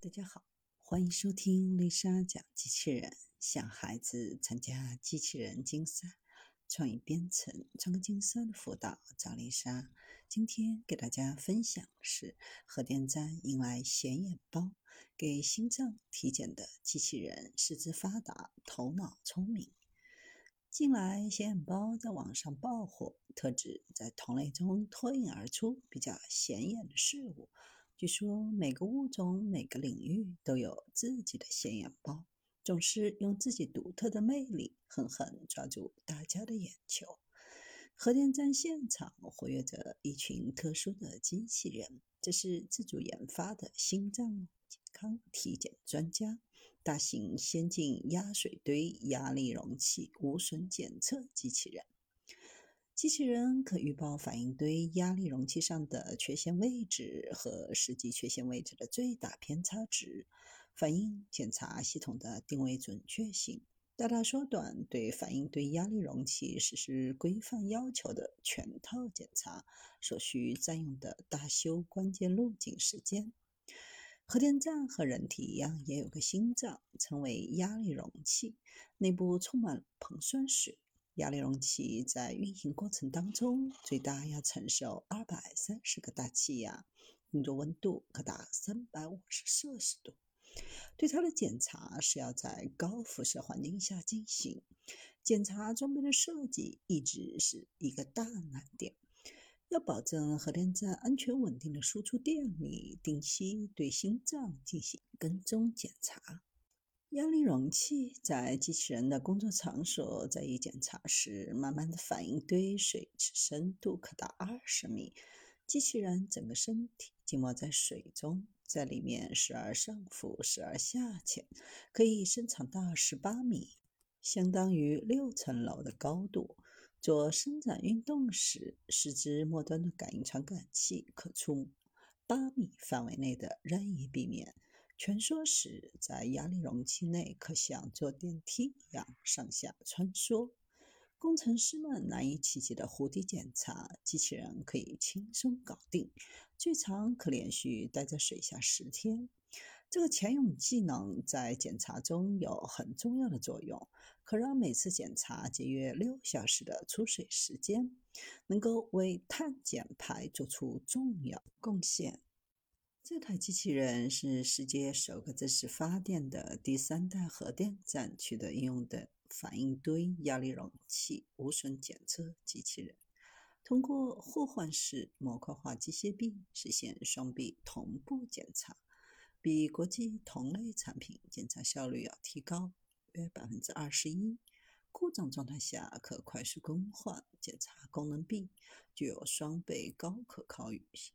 大家好，欢迎收听丽莎讲机器人。想孩子参加机器人竞赛、创意编程、创客竞赛的辅导，找丽莎。今天给大家分享是核电站迎来显眼包，给心脏体检的机器人，四肢发达，头脑聪明。近来显眼包在网上爆火，特指在同类中脱颖而出、比较显眼的事物。据说每个物种、每个领域都有自己的显眼包，总是用自己独特的魅力狠狠抓住大家的眼球。核电站现场活跃着一群特殊的机器人，这是自主研发的心脏健康体检专家、大型先进压水堆压力容器无损检测机器人。机器人可预报反应堆压力容器上的缺陷位置和实际缺陷位置的最大偏差值，反映检查系统的定位准确性，大大缩短对反应堆压力容器实施规范要求的全套检查所需占用的大修关键路径时间。核电站和人体一样，也有个心脏，称为压力容器，内部充满硼酸水。压力容器在运行过程当中，最大要承受二百三十个大气压，工作温度可达三百五十摄氏度。对它的检查是要在高辐射环境下进行。检查装备的设计一直是一个大难点，要保证核电站安全稳定的输出电力，定期对心脏进行跟踪检查。压力容器在机器人的工作场所，在一检查时，慢慢的反应堆水池深度可达二十米，机器人整个身体浸没在水中，在里面时而上浮，时而下潜，可以伸长到十八米，相当于六层楼的高度。做伸展运动时，四肢末端的感应传感器可触八米范围内的任意地面。蜷缩时，在压力容器内可像坐电梯一样上下穿梭。工程师们难以企及的弧底检查，机器人可以轻松搞定，最长可连续待在水下十天。这个潜泳技能在检查中有很重要的作用，可让每次检查节约六小时的出水时间，能够为碳减排做出重要贡献。这台机器人是世界首个自持发电的第三代核电站取得应用的反应堆压力容器无损检测机器人，通过互换式模块化机械臂实现双臂同步检查，比国际同类产品检查效率要提高约百分之二十一。故障状态下可快速更换检查功能臂，具有双倍高可靠性。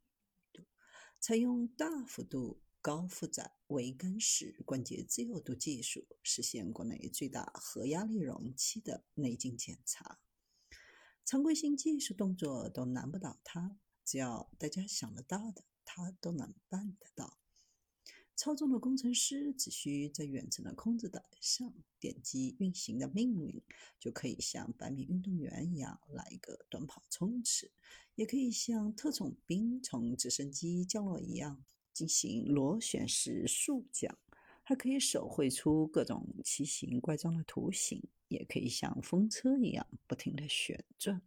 采用大幅度、高负载桅杆式关节自由度技术，实现国内最大核压力容器的内径检查。常规性技术动作都难不倒他，只要大家想得到的，他都能办得到。操纵的工程师只需在远程的控制台上点击运行的命令，就可以像百米运动员一样来一个短跑冲刺，也可以像特种兵从直升机降落一样进行螺旋式速降，还可以手绘出各种奇形怪状的图形，也可以像风车一样不停地旋转。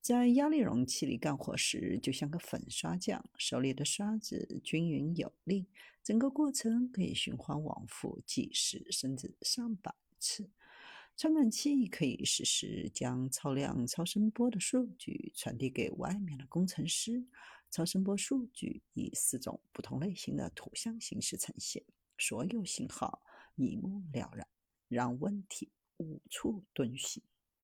在压力容器里干活时，就像个粉刷匠，手里的刷子均匀有力。整个过程可以循环往复几十甚至上百次。传感器可以实时将超量超声波的数据传递给外面的工程师。超声波数据以四种不同类型的图像形式呈现，所有信号一目了然，让问题无处遁形。